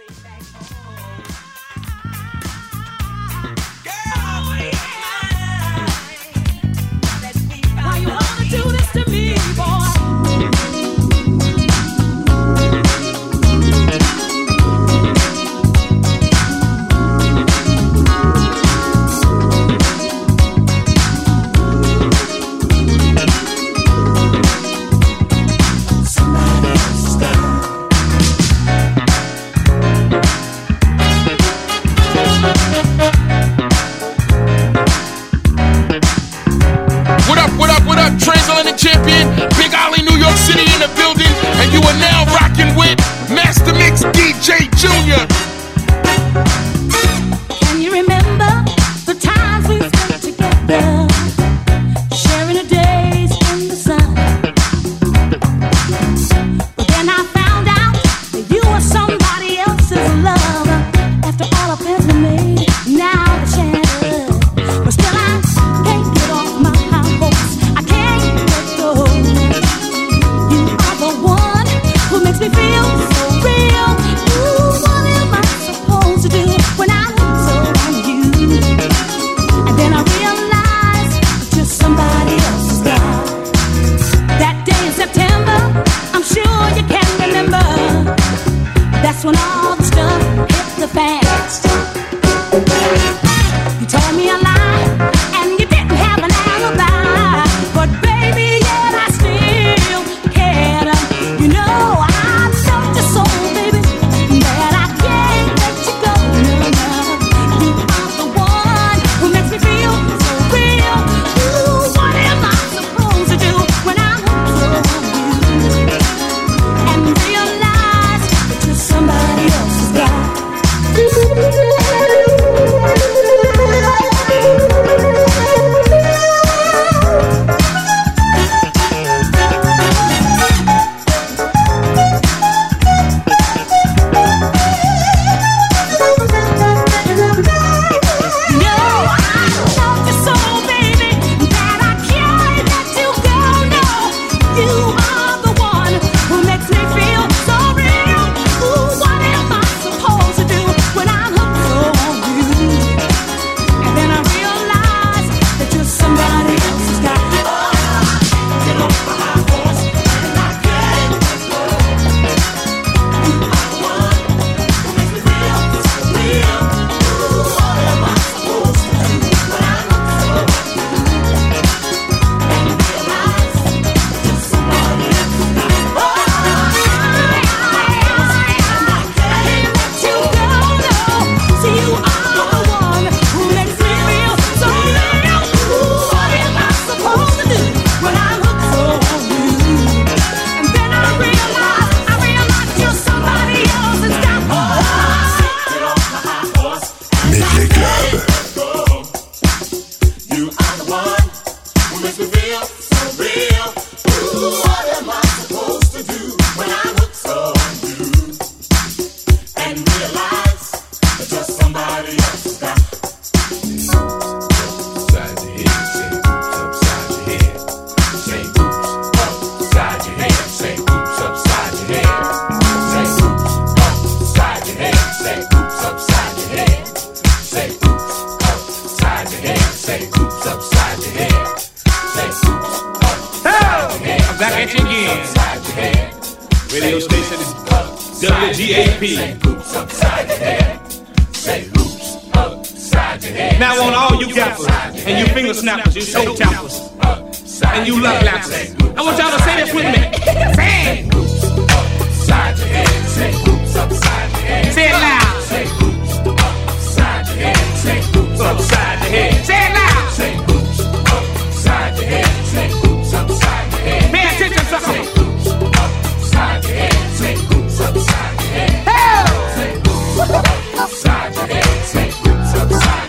way back home. back at you again. Radio station is WGAP. Now on all you gappers and you finger snappers, you toe tappers, and you love lappers. I want y'all to say this with me. Say it. Say it loud. Say hoops upside your head. Say hoops upside your head. Say it loud. Say hoops upside your head. Say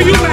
for you, man.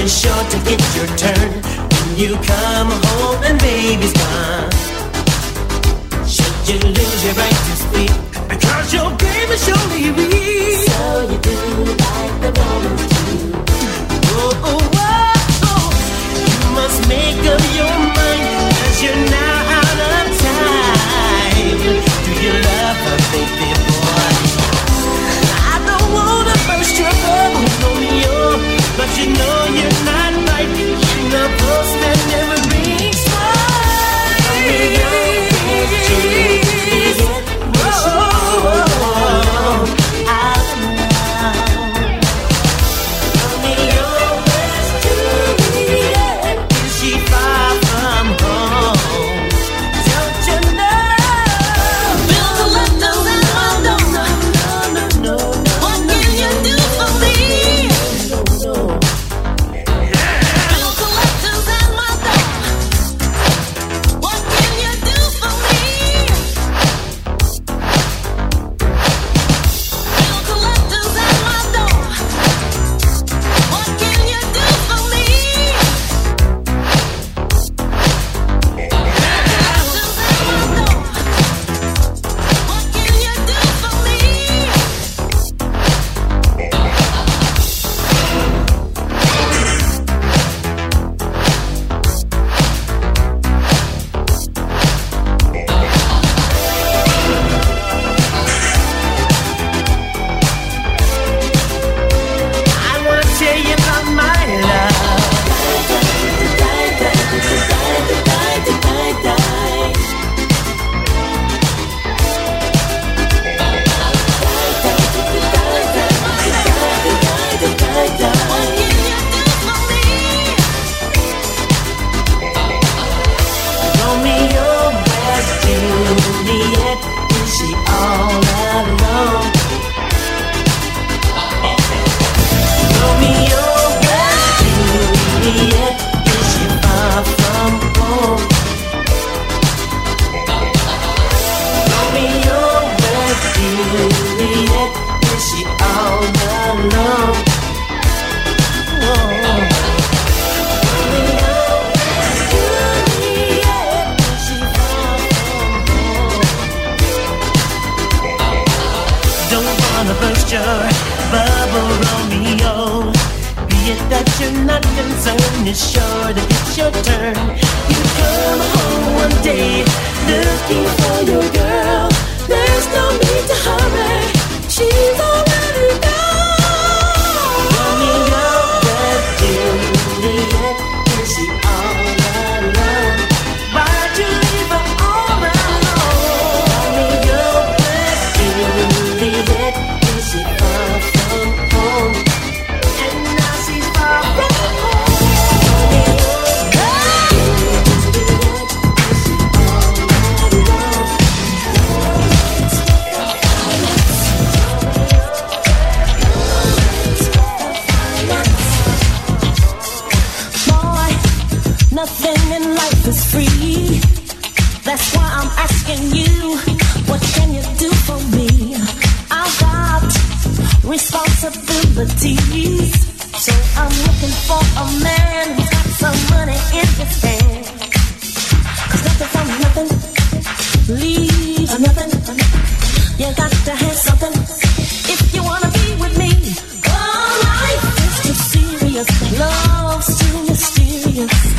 you're sure to get your turn when you come home and baby's gone. Should you lose your right to speak? Because your game is surely weak. So you do like the woman. responsibilities. So I'm looking for a man who's got some money in his hand. Cause nothing from nothing leaves nothing. You got to have something if you wanna be with me. Oh, life is too serious, love's too mysterious.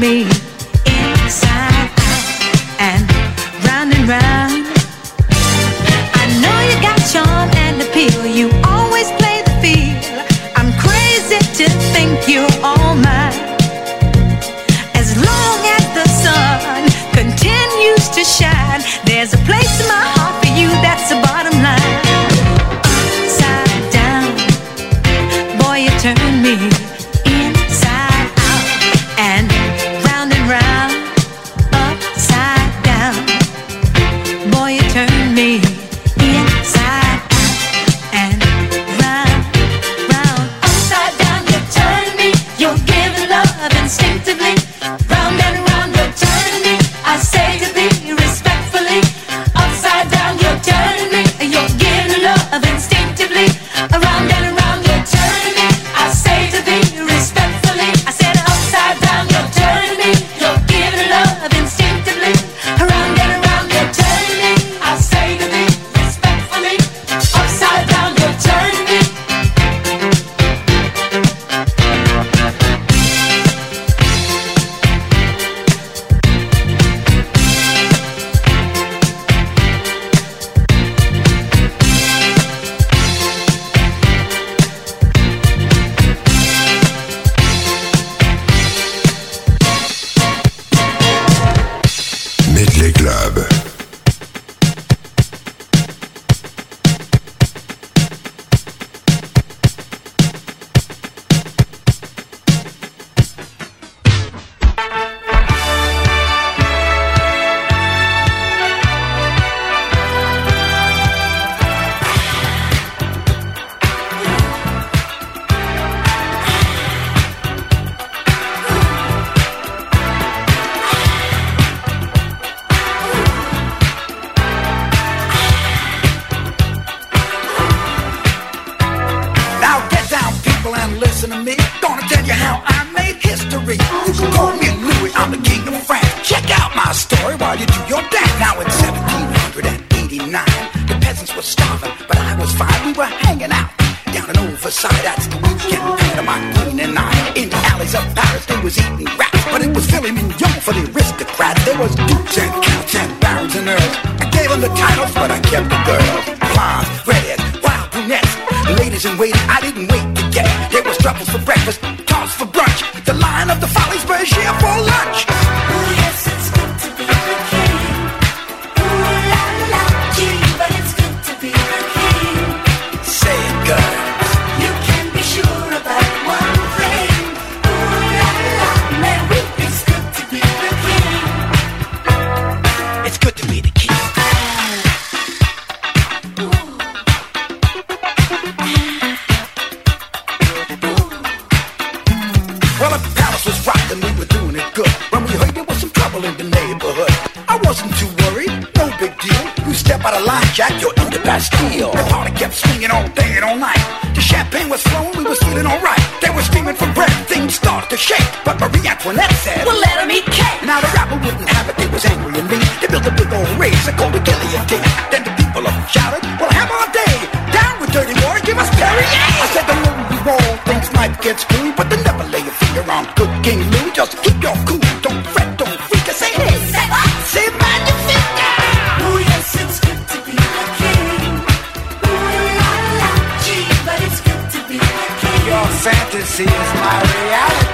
me. Fantasy is my reality.